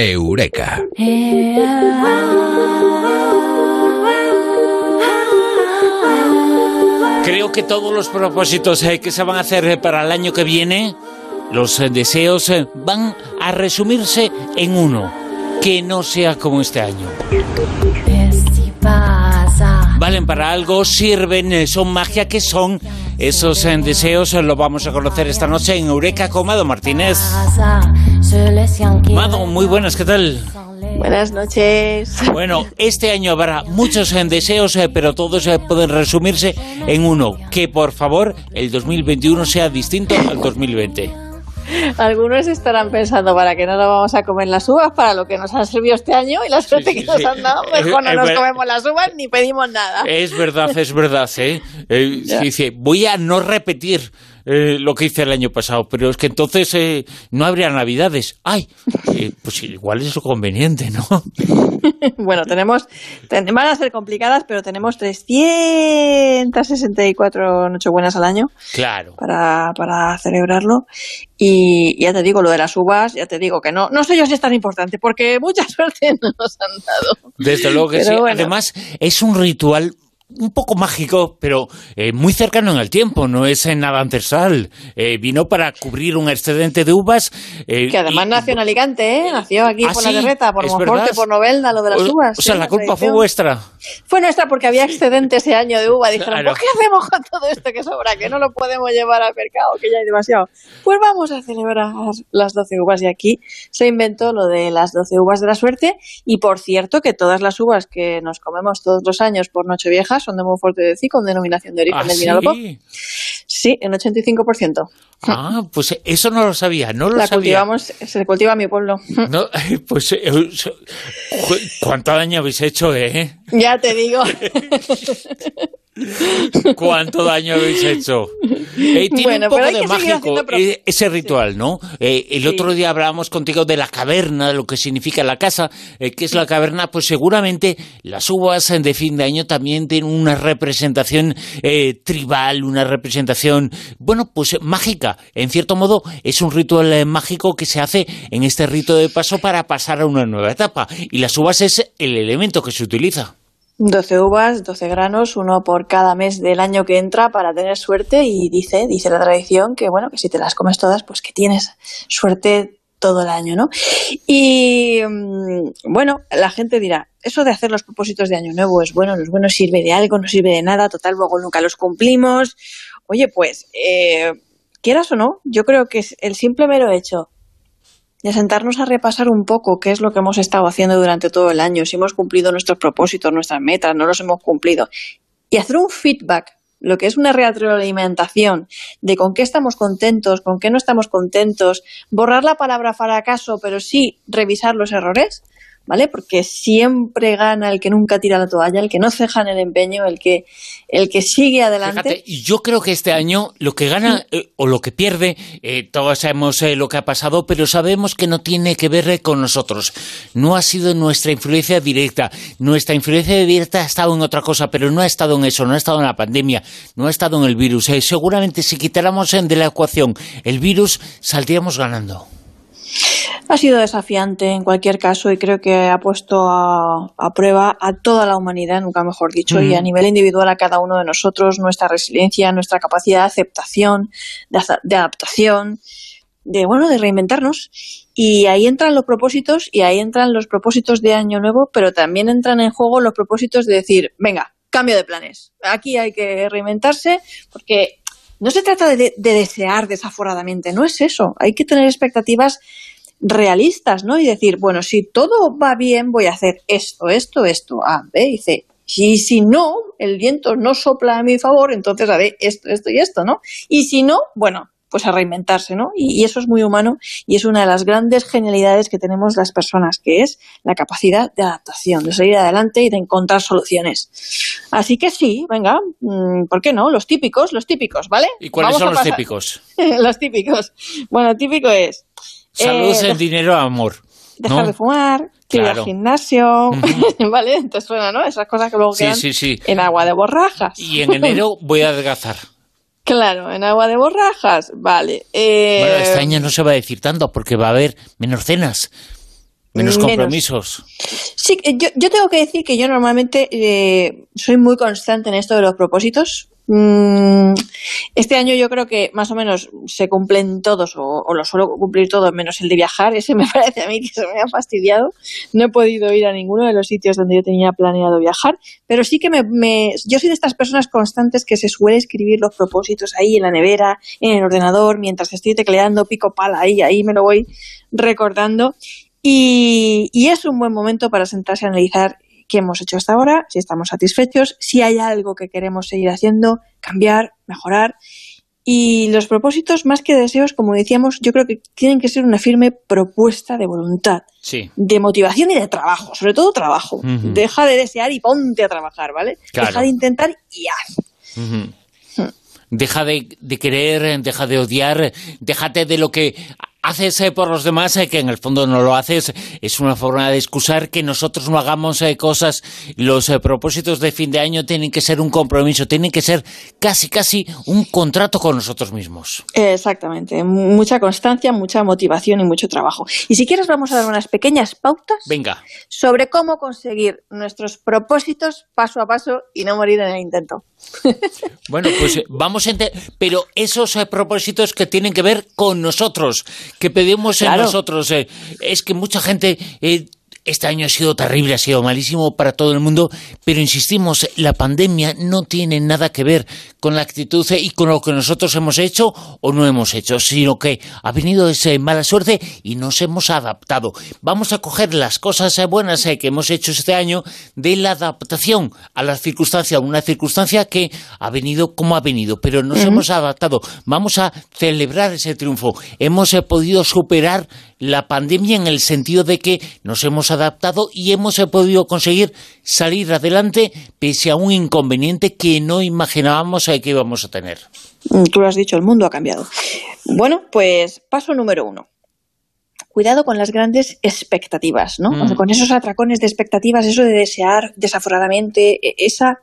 Eureka. Creo que todos los propósitos eh, que se van a hacer eh, para el año que viene, los eh, deseos van a resumirse en uno, que no sea como este año. Valen para algo, sirven, son magia, que son esos deseos? Lo vamos a conocer esta noche en Eureka con Mado Martínez. Mado, muy buenas, ¿qué tal? Buenas noches. Bueno, este año habrá muchos deseos, eh, pero todos eh, pueden resumirse en uno. Que por favor el 2021 sea distinto al 2020. Algunos estarán pensando, ¿para qué no nos vamos a comer las uvas? Para lo que nos han servido este año y la suerte que nos han dado, mejor no nos comemos las uvas ni pedimos nada. Es verdad, es verdad, ¿eh? eh dice, voy a no repetir eh, lo que hice el año pasado, pero es que entonces eh, no habría navidades. ¡Ay! Eh, pues igual es lo conveniente, ¿no? bueno, tenemos, van a ser complicadas, pero tenemos 364 Nochebuenas al año. Claro. Para, para celebrarlo. Y ya te digo, lo de las uvas, ya te digo que no, no sé yo si es tan importante, porque mucha suerte nos han dado. Desde luego que sí. Además, es un ritual un poco mágico, pero eh, muy cercano en el tiempo, no es en nada ancestral. Eh, vino para cubrir un excedente de uvas. Eh, que además nació en Alicante, ¿eh? Nació aquí ¿Ah, por la Guerreta, por Monforte, por Novelda, lo de las uvas. O sea, la culpa fue vuestra. Fue nuestra porque había excedente ese año de uva. Dijeron, ¿por qué hacemos con todo esto que sobra? Que no lo podemos llevar al mercado, que ya hay demasiado. Pues vamos a celebrar las 12 uvas. Y aquí se inventó lo de las 12 uvas de la suerte. Y por cierto, que todas las uvas que nos comemos todos los años por Nochevieja son de fuerte de con denominación de origen ¿Ah, del sí? Sí, en 85%. Ah, pues eso no lo sabía, no lo La sabía. cultivamos, se cultiva en mi pueblo. No, pues, eh, ¿cuánto daño habéis hecho, eh? Ya te digo. ¿Cuánto daño habéis hecho? Eh, tiene un poco de mágico eh, ese ritual, ¿no? Eh, el otro día hablábamos contigo de la caverna, de lo que significa la casa. ¿Qué es la caverna? Pues seguramente las uvas de fin de año también tienen una representación tribal, una representación, bueno, pues mágica. En cierto modo, es un ritual mágico que se hace en este rito de paso para pasar a una nueva etapa. Y las uvas es el elemento que se utiliza. 12 uvas, 12 granos, uno por cada mes del año que entra para tener suerte y dice, dice la tradición que bueno, que si te las comes todas, pues que tienes suerte todo el año, ¿no? Y mm, bueno, la gente dirá, eso de hacer los propósitos de año nuevo es bueno, no es bueno, sirve de algo, no sirve de nada, total, luego nunca los cumplimos. Oye, pues, eh, quieras o no, yo creo que el simple mero hecho de sentarnos a repasar un poco qué es lo que hemos estado haciendo durante todo el año, si hemos cumplido nuestros propósitos, nuestras metas, no los hemos cumplido, y hacer un feedback, lo que es una retroalimentación de con qué estamos contentos, con qué no estamos contentos, borrar la palabra fracaso, pero sí revisar los errores, ¿vale? Porque siempre gana el que nunca tira la toalla, el que no ceja en el empeño, el que, el que sigue adelante. yo creo que este año lo que gana eh, o lo que pierde, eh, todos sabemos eh, lo que ha pasado, pero sabemos que no tiene que ver con nosotros. No ha sido nuestra influencia directa. Nuestra influencia directa ha estado en otra cosa, pero no ha estado en eso, no ha estado en la pandemia, no ha estado en el virus. seguramente si quitáramos de la ecuación el virus, saldríamos ganando. Ha sido desafiante en cualquier caso y creo que ha puesto a, prueba a toda la humanidad, nunca mejor dicho, y a nivel individual a cada uno de nosotros, nuestra resiliencia, nuestra capacidad de aceptación, de, adaptación, de bueno, de reinventarnos. Y ahí entran los propósitos y ahí entran los propósitos de año nuevo, pero también entran en juego los propósitos de decir, venga, cambio de planes. Aquí hay que reinventarse porque no se trata de, desear desaforadamente, no es eso. Hay que tener expectativas realistas, ¿no? Y decir, bueno, si todo va bien, voy a hacer esto, esto, esto, A, B y C. Y si no, el viento no sopla a mi favor, entonces haré esto, esto y esto, ¿no? Y si no, bueno, pues a reinventarse, ¿no? Y, eso es muy humano y es una de las grandes genialidades que tenemos las personas, que es la capacidad de adaptación, de salir adelante y de encontrar soluciones. Así que sí, venga, mm, ¿por qué no? Los típicos, los típicos, ¿vale? ¿Y cuáles son los típicos? los típicos. Bueno, típico es... Salud, eh, el dinero, amor. Dejar de fumar, ir al gimnasio, ¿vale? Te suena, ¿no? Esas cosas que luego quedan en agua de borrajas. Y en enero voy a adelgazar. Claro, en agua de borrajas, vale. Eh... Bueno, este año no se va a decir tanto porque va a haber menos cenas. Menos compromisos. Sí, yo, yo, tengo que decir que yo normalmente eh, soy muy constante en esto de los propósitos. Mm, este año yo creo que más o menos se cumplen todos, o, lo suelo cumplir todos, menos el de viajar. Ese me parece a mí que se me ha fastidiado. No he podido ir a ninguno de los sitios donde yo tenía planeado viajar, pero sí que me, me, yo soy de estas personas constantes que se suele escribir los propósitos ahí en la nevera, en el ordenador, mientras estoy tecleando pico pala ahí, ahí me lo voy recordando. Y, y, es un buen momento para sentarse a analizar qué hemos hecho hasta ahora, si estamos satisfechos, si hay algo que queremos seguir haciendo, cambiar, mejorar. Y los propósitos, más que deseos, como decíamos, yo creo que tienen que ser una firme propuesta de voluntad, sí. de motivación y de trabajo, sobre todo trabajo. Uh -huh. Deja de desear y ponte a trabajar, ¿vale? Claro. Deja de intentar y haz. Uh -huh. Deja de, de, querer, deja de odiar, déjate de lo que haces eh, por los demás, eh, que en el fondo no lo haces, es una forma de excusar que nosotros no hagamos eh, cosas. Los propósitos de fin de año tienen que ser un compromiso, tienen que ser casi, casi un contrato con nosotros mismos. Exactamente, mucha constancia, mucha motivación y mucho trabajo. Y si quieres vamos a dar unas pequeñas pautas Venga. sobre cómo conseguir nuestros propósitos paso a paso y no morir en el intento. Bueno, pues vamos a pero esos propósitos que tienen que ver con nosotros, que pedimos claro. en nosotros, eh, es que mucha gente... Eh, este año ha sido terrible, ha sido malísimo para todo el mundo, pero insistimos, la pandemia no tiene nada que ver con la actitud y con lo que nosotros hemos hecho o no hemos hecho, sino que ha venido esa mala suerte y nos hemos adaptado. Vamos a coger las cosas buenas que hemos hecho este año de la adaptación a la circunstancia, una circunstancia que ha venido como ha venido, pero nos uh -huh. hemos adaptado. Vamos a celebrar ese triunfo. Hemos podido superar la pandemia en el sentido de que nos hemos adaptado y hemos podido conseguir salir adelante pese a un inconveniente que no imaginábamos que íbamos a tener. Tú lo has dicho, el mundo ha cambiado. Bueno, pues paso número uno. Cuidado con las grandes expectativas, ¿no? Mm. O sea, con esos atracones de expectativas, eso de desear desaforadamente, e, esa,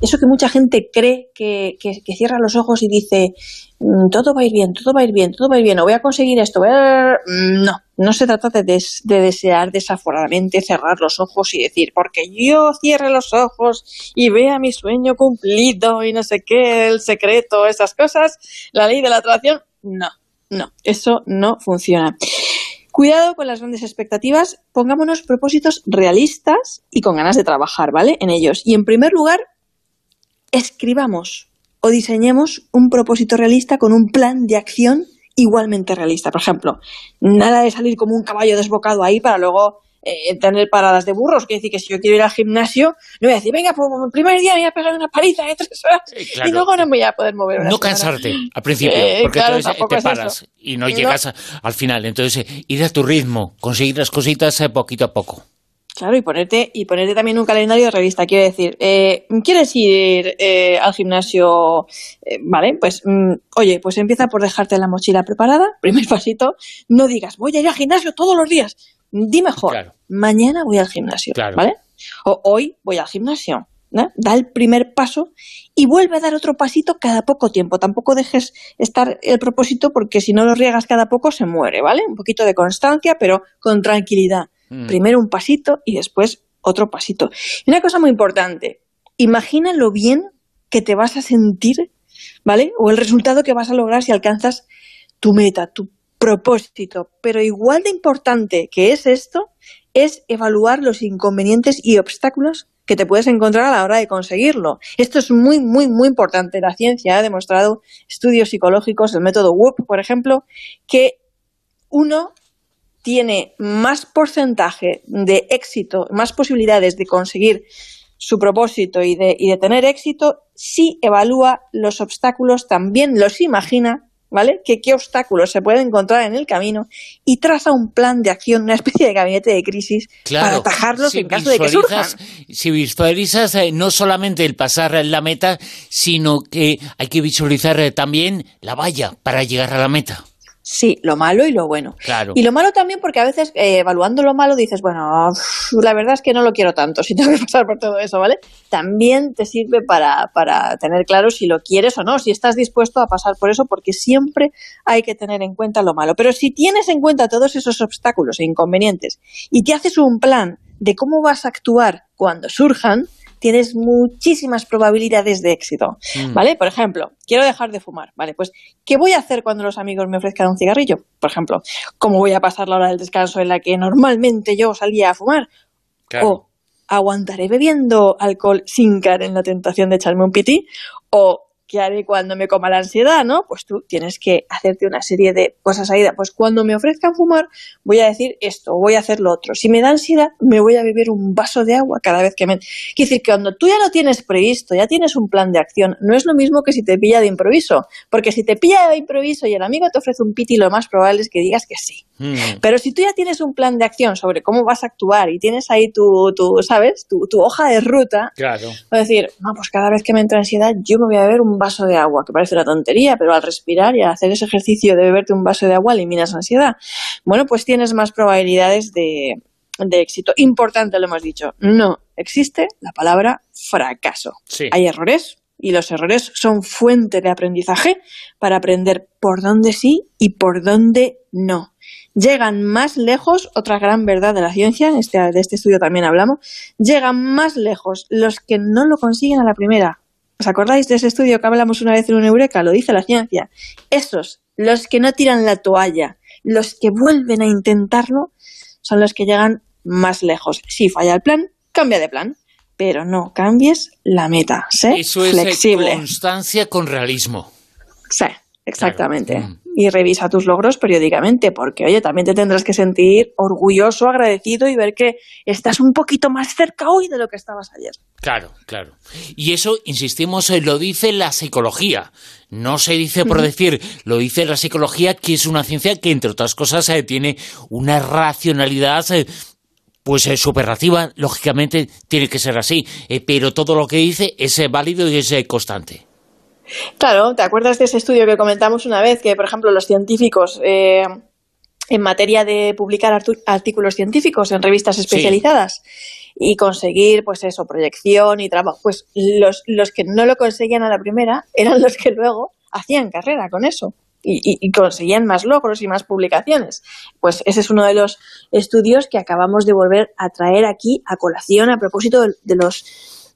eso que mucha gente cree que, que, cierra los ojos y dice mm, todo va a ir bien, todo va a ir bien, todo va a ir bien, o voy a conseguir esto, no, no se trata de, des, de, desear desaforadamente cerrar los ojos y decir, porque yo cierre los ojos y vea mi sueño cumplido y no sé qué, el secreto, esas cosas, la ley de la atracción, no, no, eso no funciona. Cuidado con las grandes expectativas, pongámonos propósitos realistas y con ganas de trabajar, ¿vale? En ellos. Y en primer lugar, escribamos o diseñemos un propósito realista con un plan de acción igualmente realista. Por ejemplo, nada de salir como un caballo desbocado ahí para luego eh, tener paradas de burros. Quiere decir que si yo quiero ir al gimnasio, no voy a decir, venga, pues el primer día me voy a pegar una paliza de tres horas claro. y luego no me voy a poder mover. Una no semana. cansarte al principio, eh, porque claro, entonces te paras y no llegas no. A, al final. Entonces, ir a tu ritmo, conseguir las cositas eh, poquito a poco. Claro, y ponerte, y ponerte también un calendario de revista. Quiero decir, eh, ¿quieres ir eh, al gimnasio? Eh, vale, pues, mm, oye, pues empieza por dejarte la mochila preparada, primer pasito. No digas, voy a ir al gimnasio todos los días. Di mejor, claro. mañana voy al gimnasio, claro. ¿vale? O hoy voy al gimnasio. ¿no? Da el primer paso y vuelve a dar otro pasito cada poco tiempo. Tampoco dejes estar el propósito porque si no lo riegas cada poco se muere, ¿vale? Un poquito de constancia, pero con tranquilidad. Mm. Primero un pasito y después otro pasito. Y una cosa muy importante, imagina lo bien que te vas a sentir, ¿vale? O el resultado que vas a lograr si alcanzas tu meta, tu propósito. Pero igual de importante que es esto, es evaluar los inconvenientes y obstáculos que te puedes encontrar a la hora de conseguirlo. Esto es muy, muy, muy importante. La ciencia ha demostrado, estudios psicológicos, el método WOOP, por ejemplo, que uno tiene más porcentaje de éxito, más posibilidades de conseguir su propósito y de, y de tener éxito si evalúa los obstáculos, también los imagina ¿vale? Que qué obstáculos se pueden encontrar en el camino y traza un plan de acción, una especie de gabinete de crisis claro, para atajarlos si en caso de que surjan. Si visualizas eh, no solamente el pasar la meta, sino que hay que visualizar eh, también la valla para llegar a la meta. Sí, lo malo y lo bueno. Claro. Y lo malo también porque a veces eh, evaluando lo malo dices, bueno, la verdad es que no lo quiero tanto si tengo que pasar por todo eso, ¿vale? También te sirve para, para tener claro si lo quieres o no, si estás dispuesto a pasar por eso, porque siempre hay que tener en cuenta lo malo. Pero si tienes en cuenta todos esos obstáculos e inconvenientes y te haces un plan de cómo vas a actuar cuando surjan, tienes muchísimas probabilidades de éxito, mm. ¿vale? Por ejemplo, quiero dejar de fumar, ¿vale? Pues, ¿qué voy a hacer cuando los amigos me ofrezcan un cigarrillo? Por ejemplo, ¿cómo voy a pasar la hora del descanso en la que normalmente yo salía a fumar? O aguantaré bebiendo alcohol sin caer en la tentación de echarme un piti, o ¿qué haré cuando me coma la ansiedad, no? Pues tú tienes que hacerte una serie de cosas ahí. Pues cuando me ofrezcan fumar, voy a decir esto, voy a hacer lo otro. Si me da ansiedad, me voy a beber un vaso de agua cada vez que me... Quiere decir que cuando tú ya lo tienes previsto, ya tienes un plan de acción, no es lo mismo que si te pilla de improviso. Porque si te pilla de improviso y el amigo te ofrece un piti, lo más probable es que digas que sí. Hmm. Pero si tú ya tienes un plan de acción sobre cómo vas a actuar y tienes ahí tu, tu ¿sabes? Tu, tu hoja de ruta, claro. a decir, no, pues cada vez que me entra ansiedad, yo me voy a beber un vaso de agua, que parece una tontería, pero al respirar y al hacer ese ejercicio de beberte un vaso de agua eliminas ansiedad. Bueno, pues tienes más probabilidades de, de éxito. Importante, lo hemos dicho, no existe la palabra fracaso. Hay errores, y los errores son fuente de aprendizaje para aprender por dónde sí y por dónde no. Llegan más lejos, otra gran verdad de la ciencia, este, de este estudio también hablamos, llegan más lejos los que no lo consiguen a la primera. ¿Os acordáis de ese estudio que hablamos una vez en un Eureka? Lo dice la ciencia. Esos, los que no tiran la toalla, los que vuelven a intentarlo, son los que llegan más lejos. Si falla el plan, cambia de plan pero no cambies la meta. Sé Eso es flexible. constancia con realismo. Sí, exactamente. Y revisa tus logros periódicamente, porque oye, también te tendrás que sentir orgulloso, agradecido y ver que estás un poquito más cerca hoy de lo que estabas ayer. Claro, claro. Y eso, insistimos, eh, lo dice la psicología. No se dice por decir, lo dice la psicología, que es una ciencia que, entre otras cosas, eh, tiene una racionalidad eh, pues es superrativa, lógicamente tiene que ser así, eh, pero todo lo que dice es válido y es constante. Claro, ¿te acuerdas de ese estudio que comentamos una vez? Que, por ejemplo, los científicos, en materia de publicar artículos científicos en revistas especializadas y conseguir, pues eso, proyección y trabajo, pues los, los que no lo conseguían a la primera eran los que luego hacían carrera con eso y, conseguían más logros y más publicaciones. Pues ese es uno de los estudios que acabamos de volver a traer aquí a colación a propósito de, los,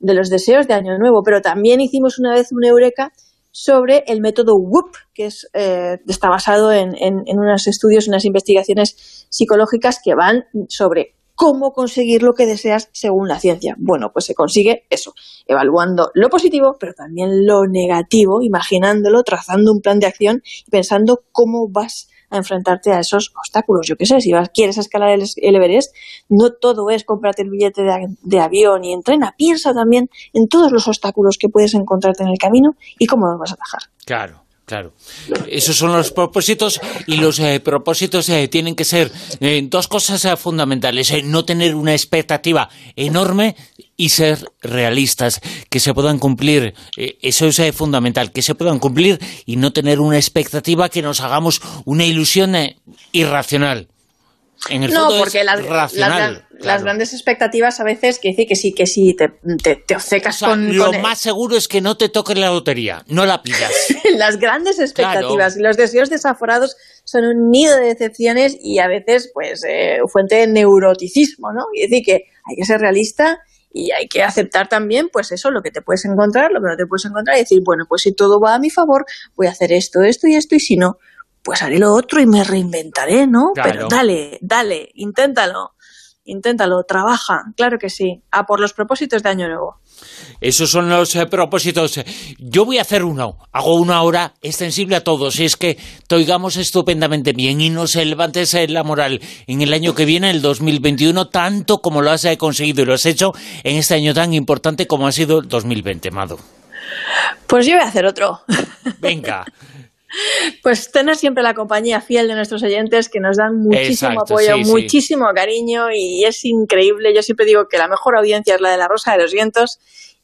de los deseos de Año Nuevo. Pero también hicimos una vez una eureka sobre el método WOOP, que es, eh, está basado en, en, en unos estudios, unas investigaciones psicológicas que van sobre cómo conseguir lo que deseas según la ciencia. Bueno, pues se consigue eso, evaluando lo positivo, pero también lo negativo, imaginándolo, trazando un plan de acción y pensando cómo vas a enfrentarte a esos obstáculos. Yo qué sé, si vas, quieres escalar el, Everest, no todo es comprarte el billete de, de, avión y entrena. Piensa también en todos los obstáculos que puedes encontrarte en el camino y cómo los vas a atajar. Claro. Claro, esos son los propósitos y los eh, propósitos eh, tienen que ser eh, dos cosas fundamentales, no tener una expectativa enorme y ser realistas, que se puedan cumplir, eso es fundamental, que se puedan cumplir y no tener una expectativa que nos hagamos una ilusión irracional. En el no, porque las, grandes expectativas a veces que decir que sí, que sí, te, te, obcecas con... Lo más seguro es que no te toque la lotería, no la pidas. las grandes expectativas y los deseos desaforados son un nido de decepciones y a veces, pues, eh, fuente de neuroticismo, ¿no? Y decir que hay que ser realista y hay que aceptar también, pues eso, lo que te puedes encontrar, lo que no te puedes encontrar y decir, bueno, pues si todo va a mi favor, voy a hacer esto, esto y esto y si no, pues haré lo otro y me reinventaré, ¿no? Pero dale, dale, inténtalo, inténtalo, trabaja, claro que sí, a por los propósitos de Año Nuevo. Esos son los eh, propósitos. Yo voy a hacer uno. Hago uno ahora extensible a todos. Y es que te oigamos estupendamente bien y nos levantes eh, la moral en el año que viene, el 2021, tanto como lo has eh, conseguido y lo has hecho en este año tan importante como ha sido el 2020, Mado. Pues yo voy a hacer otro. Venga. Pues tener siempre la compañía fiel de nuestros oyentes que nos dan muchísimo apoyo, muchísimo cariño y es increíble. Yo siempre digo que la mejor audiencia es la de la Rosa de los Vientos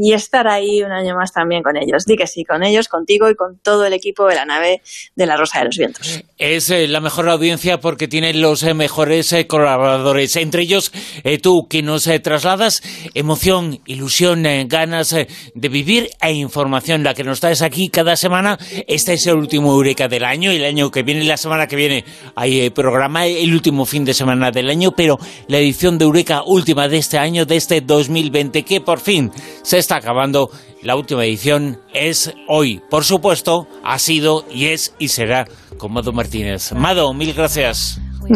y estar ahí un año más también con ellos. Di que sí, con ellos, contigo y con todo el equipo de la nave de la Rosa de los Vientos. Es eh, la mejor audiencia porque tiene los eh, mejores eh, colaboradores, entre ellos tú que nos trasladas emoción, ilusión, ganas de vivir e información, la que nos traes aquí cada semana. Este es el último Eureka del año, el año que viene, la semana que viene hay programa, el último fin de semana del año, pero la edición de Eureka última de este año, de este 2020, que por fin se está acabando. La última edición es hoy. Por supuesto, ha sido y es y será con Mado Martínez. Mado, mil gracias.